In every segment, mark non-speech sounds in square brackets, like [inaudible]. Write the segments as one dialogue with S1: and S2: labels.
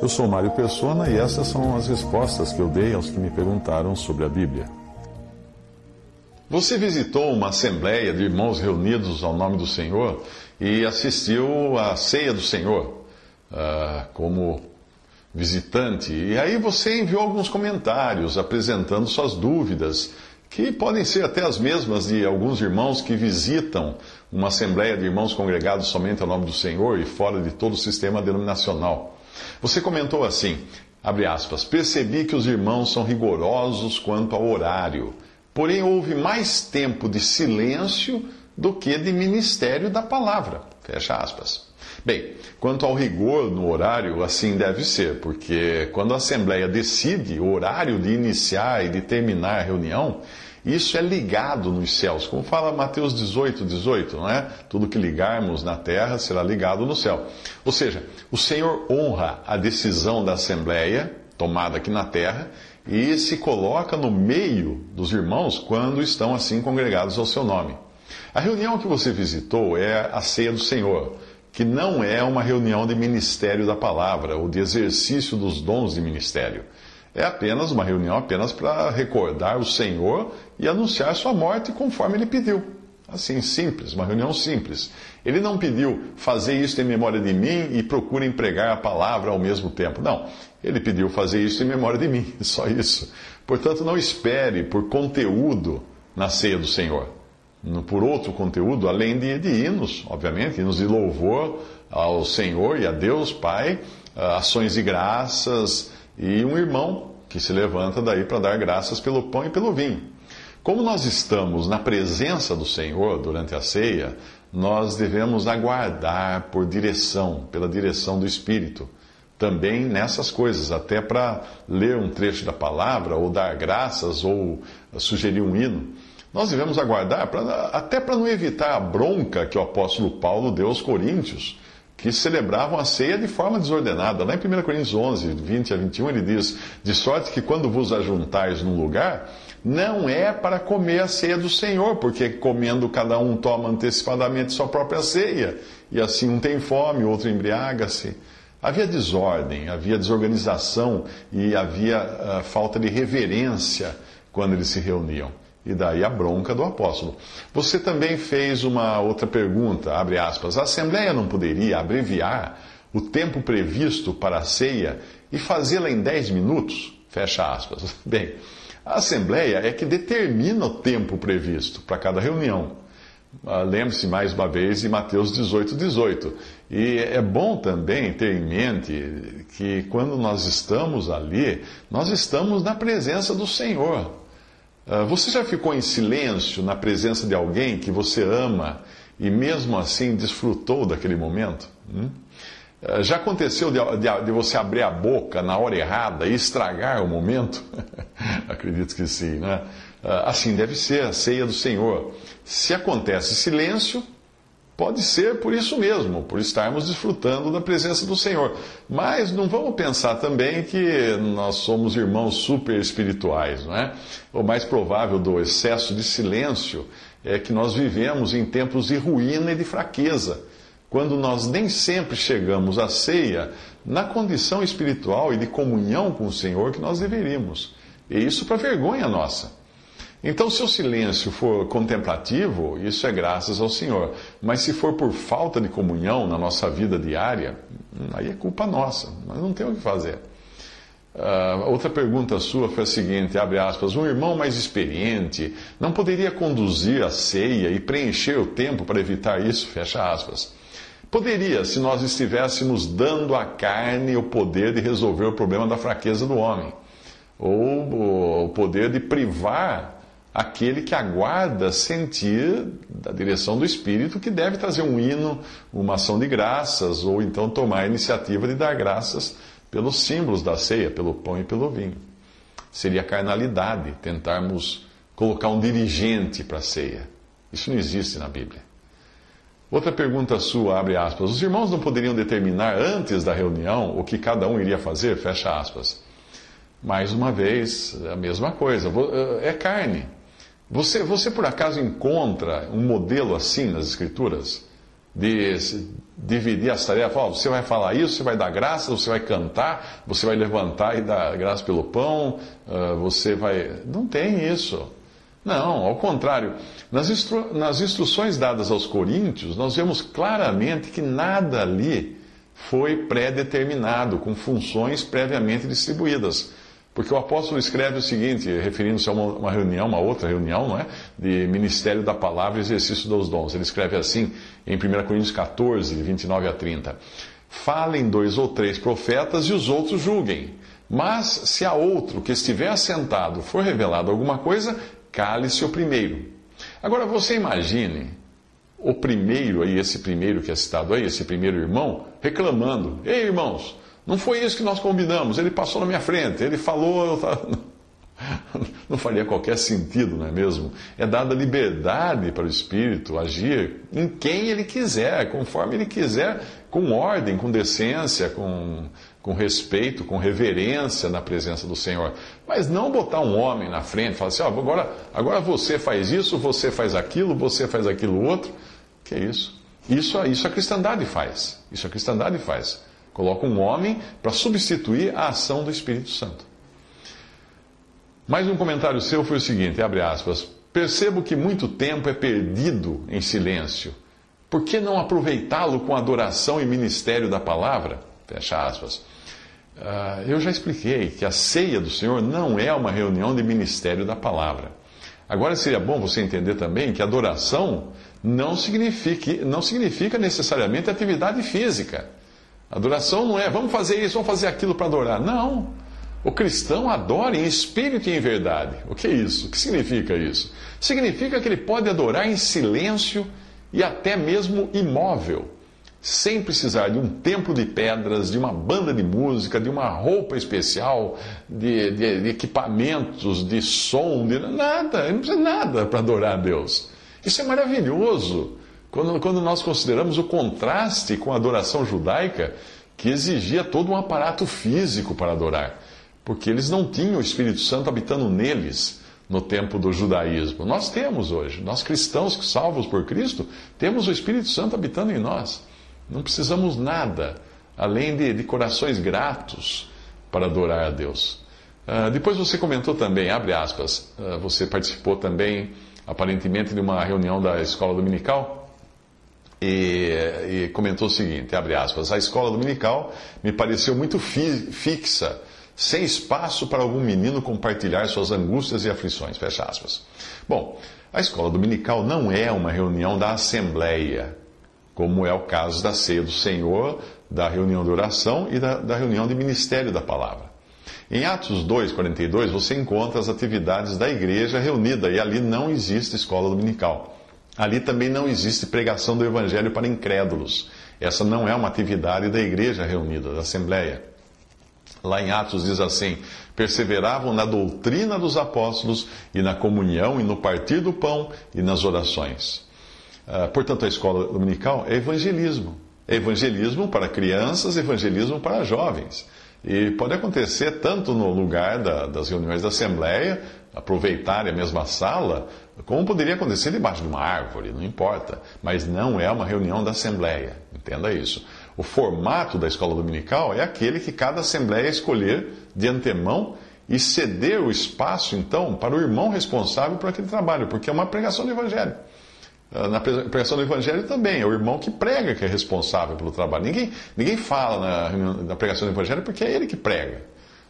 S1: Eu sou Mário Persona e essas são as respostas que eu dei aos que me perguntaram sobre a Bíblia. Você visitou uma assembleia de irmãos reunidos ao nome do Senhor e assistiu à ceia do Senhor uh, como visitante. E aí você enviou alguns comentários apresentando suas dúvidas, que podem ser até as mesmas de alguns irmãos que visitam uma assembleia de irmãos congregados somente ao nome do Senhor e fora de todo o sistema denominacional. Você comentou assim, abre aspas, percebi que os irmãos são rigorosos quanto ao horário, porém houve mais tempo de silêncio do que de ministério da palavra, fecha aspas. Bem, quanto ao rigor no horário, assim deve ser, porque quando a Assembleia decide o horário de iniciar e de terminar a reunião, isso é ligado nos céus, como fala Mateus 18, 18, não é? Tudo que ligarmos na terra será ligado no céu. Ou seja, o Senhor honra a decisão da Assembleia, tomada aqui na terra, e se coloca no meio dos irmãos quando estão assim congregados ao seu nome. A reunião que você visitou é a ceia do Senhor, que não é uma reunião de ministério da palavra ou de exercício dos dons de ministério. É apenas uma reunião apenas para recordar o Senhor e anunciar sua morte conforme ele pediu. Assim, simples, uma reunião simples. Ele não pediu fazer isso em memória de mim e procurem pregar a palavra ao mesmo tempo. Não. Ele pediu fazer isso em memória de mim, [laughs] só isso. Portanto, não espere por conteúdo na ceia do Senhor. Por outro conteúdo, além de, de hinos, obviamente, hinos de louvor ao Senhor e a Deus Pai, ações de graças, e um irmão que se levanta daí para dar graças pelo pão e pelo vinho. Como nós estamos na presença do Senhor durante a ceia, nós devemos aguardar por direção, pela direção do Espírito, também nessas coisas, até para ler um trecho da palavra, ou dar graças, ou sugerir um hino. Nós devemos aguardar pra, até para não evitar a bronca que o apóstolo Paulo deu aos coríntios que celebravam a ceia de forma desordenada. Lá em 1 Coríntios 11, 20 a 21, ele diz: De sorte que quando vos ajuntais num lugar, não é para comer a ceia do Senhor, porque comendo cada um toma antecipadamente sua própria ceia, e assim um tem fome, outro embriaga-se. Havia desordem, havia desorganização e havia uh, falta de reverência quando eles se reuniam. E daí a bronca do apóstolo. Você também fez uma outra pergunta, abre aspas. A Assembleia não poderia abreviar o tempo previsto para a ceia e fazê-la em 10 minutos? Fecha aspas. [laughs] Bem, a Assembleia é que determina o tempo previsto para cada reunião. Ah, lembre-se mais uma vez de Mateus 18, 18. E é bom também ter em mente que quando nós estamos ali, nós estamos na presença do Senhor. Ah, você já ficou em silêncio na presença de alguém que você ama e mesmo assim desfrutou daquele momento? Hum? Ah, já aconteceu de, de, de, você abrir a boca na hora errada e estragar o momento? [laughs] Acredito que sim, né? Ah, assim deve ser a ceia do Senhor. Se acontece silêncio, Pode ser por isso mesmo, por estarmos desfrutando da presença do Senhor. Mas não vamos pensar também que nós somos irmãos super espirituais, não é? O mais provável do excesso de silêncio é que nós vivemos em tempos de ruína e de fraqueza, quando nós nem sempre chegamos à ceia na condição espiritual e de comunhão com o Senhor que nós deveríamos. E isso para vergonha nossa. Então, se o silêncio for contemplativo, isso é graças ao Senhor. Mas se for por falta de comunhão na nossa vida diária, aí é culpa nossa. Nós não temos o que fazer. Uh, outra pergunta sua foi a seguinte, abre aspas, um irmão mais experiente não poderia conduzir a ceia e preencher o tempo para evitar isso, fecha aspas. Poderia, se nós estivéssemos dando à carne o poder de resolver o problema da fraqueza do homem, ou o poder de privar aquele que aguarda sentir da direção do Espírito que deve trazer um hino, uma ação de graças, ou então tomar a iniciativa de dar graças pelos símbolos da ceia, pelo pão e pelo vinho. Seria carnalidade tentarmos colocar um dirigente para a ceia. Isso não existe na Bíblia. Outra pergunta sua, abre aspas. Os irmãos não poderiam determinar antes da reunião o que cada um iria fazer? Fecha aspas. Mais uma vez, a mesma coisa. É carne. Você, você por acaso encontra um modelo assim nas Escrituras? de dividir as tarefas. Oh, você vai falar isso, você vai dar graça, você vai cantar, você vai levantar e dar graça pelo pão, uh, você vai. Não tem isso. Não, ao contrário. Nas, instru... nas instruções dadas aos coríntios, nós vemos claramente que nada ali foi pré-determinado, com funções previamente distribuídas. Porque o apóstolo escreve o seguinte, referindo-se a uma, uma, reunião, uma outra reunião, não é? De ministério da palavra e exercício dos dons. Ele escreve assim em 1 Coríntios 14, 29 a 30. Falem dois ou três profetas e os outros julguem. Mas se a outro que estiver assentado for revelado alguma coisa, cale-se o primeiro. Agora você imagine o primeiro aí, esse primeiro que é citado aí, esse primeiro irmão, reclamando: Ei, irmãos, não foi isso que nós combinamos. Ele passou na minha frente, ele falou. [laughs] Não faria qualquer sentido, não é mesmo? É dada liberdade para o Espírito agir em quem ele quiser, conforme ele quiser, com ordem, com decência, com, com respeito, com reverência na presença do Senhor. Mas não botar um homem na frente e falar assim: oh, agora, agora você faz isso, você faz aquilo, você faz aquilo outro. Que é isso? Isso, isso a cristandade faz. Isso a cristandade faz. Coloca um homem para substituir a ação do Espírito Santo. Mais um comentário seu foi o seguinte, abre aspas, percebo que muito tempo é perdido em silêncio. Por que não aproveitá-lo com adoração e ministério da palavra? Fecha aspas. Uh, eu já expliquei que a ceia do Senhor não é uma reunião de ministério da palavra. Agora seria bom você entender também que adoração não não significa necessariamente atividade física. Adoração não é vamos fazer isso, vamos fazer aquilo para adorar. Não. O cristão adora em espírito e em verdade. O que é isso? O que significa isso? Significa que ele pode adorar em silêncio e até mesmo imóvel, sem precisar de um templo de pedras, de uma banda de música, de uma roupa especial, de, de, de equipamentos, de som, de nada. Ele não precisa de nada para adorar a Deus. Isso é maravilhoso. Quando, quando nós consideramos o contraste com a adoração judaica, que exigia todo um aparato físico para adorar, porque eles não tinham o Espírito Santo habitando neles no tempo do judaísmo. Nós temos hoje, nós cristãos salvos por Cristo, temos o Espírito Santo habitando em nós. Não precisamos nada além de, de corações gratos para adorar a Deus. Uh, depois você comentou também, abre aspas, uh, você participou também, aparentemente, de uma reunião da escola dominical e, e, comentou o seguinte, abre aspas, a escola dominical me pareceu muito fi, fixa, sem espaço para algum menino compartilhar suas angústias e aflições, fecha aspas. Bom, a escola dominical não é uma reunião da assembleia, como é o caso da ceia do Senhor, da reunião de oração e da, da reunião de ministério da palavra. Em Atos 2, 42, você encontra as atividades da igreja reunida e ali não existe escola dominical. Ali também não existe pregação do evangelho para incrédulos. Essa não é uma atividade da igreja reunida, da Assembleia. Lá em Atos diz assim: perseveravam na doutrina dos apóstolos e na comunhão e no partir do pão e nas orações. Uh, portanto, a escola dominical é evangelismo. É evangelismo para crianças, evangelismo para jovens. E pode acontecer tanto no lugar da, das reuniões da Assembleia, aproveitarem a mesma sala, como poderia acontecer debaixo de uma árvore, não importa. Mas não é uma reunião da Assembleia, entenda isso. O formato da escola dominical é aquele que cada Assembleia escolher de antemão e ceder o espaço, então, para o irmão responsável por aquele trabalho, porque é uma pregação do Evangelho. Ah, na pregação do Evangelho também, é o irmão que prega que é responsável pelo trabalho. Ninguém, ninguém fala na, na pregação do Evangelho porque é ele que prega.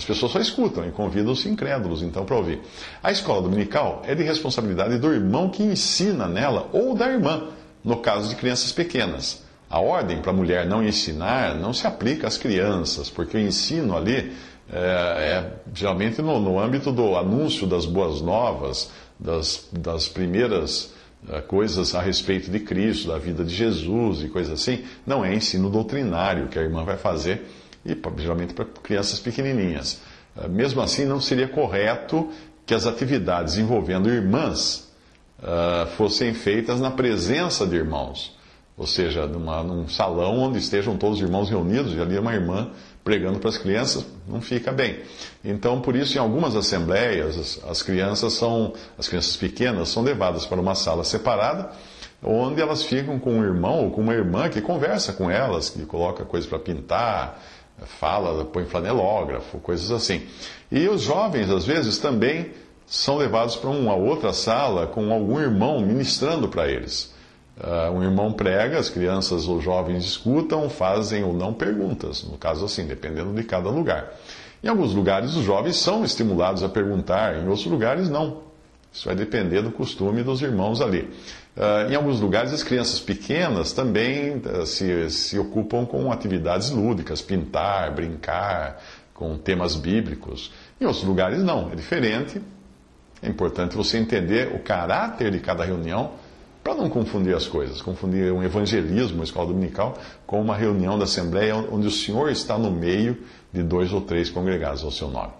S1: As pessoas só escutam e convidam os incrédulos, então, para ouvir. A escola dominical é de responsabilidade do irmão que ensina nela ou da irmã, no caso de crianças pequenas. A ordem para a mulher não ensinar não se aplica às crianças, porque o ensino ali é, é geralmente no, no, âmbito do anúncio das boas novas, das, das primeiras é, coisas a respeito de Cristo, da vida de Jesus e coisas assim. Não é ensino doutrinário que a irmã vai fazer e geralmente para crianças pequenininhas. Ah, mesmo assim, não seria correto que as atividades envolvendo irmãs uh, fossem feitas na presença de irmãos, ou seja, numa, num salão onde estejam todos os irmãos reunidos e ali uma irmã pregando para as crianças, não fica bem. Então, por isso, em algumas assembleias, as, as crianças são, as crianças pequenas são levadas para uma sala separada onde elas ficam com um irmão ou com uma irmã que conversa com elas, que coloca coisas para pintar, fala, põe flanelógrafo, coisas assim. E os jovens, às vezes, também são levados para uma outra sala com algum irmão ministrando para eles. Uh, um irmão prega, as crianças ou jovens escutam, fazem ou não perguntas, no caso assim, dependendo de cada lugar. Em alguns lugares, os jovens são estimulados a perguntar, em outros lugares, não. Isso vai depender do costume dos irmãos ali. Uh, em alguns lugares, as crianças pequenas também uh, se, se ocupam com atividades lúdicas, pintar, brincar, com temas bíblicos. Em outros lugares, não, é diferente. É importante você entender o caráter de cada reunião para não confundir as coisas, confundir um evangelismo, uma escola dominical, com uma reunião da Assembleia onde o Senhor está no meio de dois ou três congregados ao seu nome.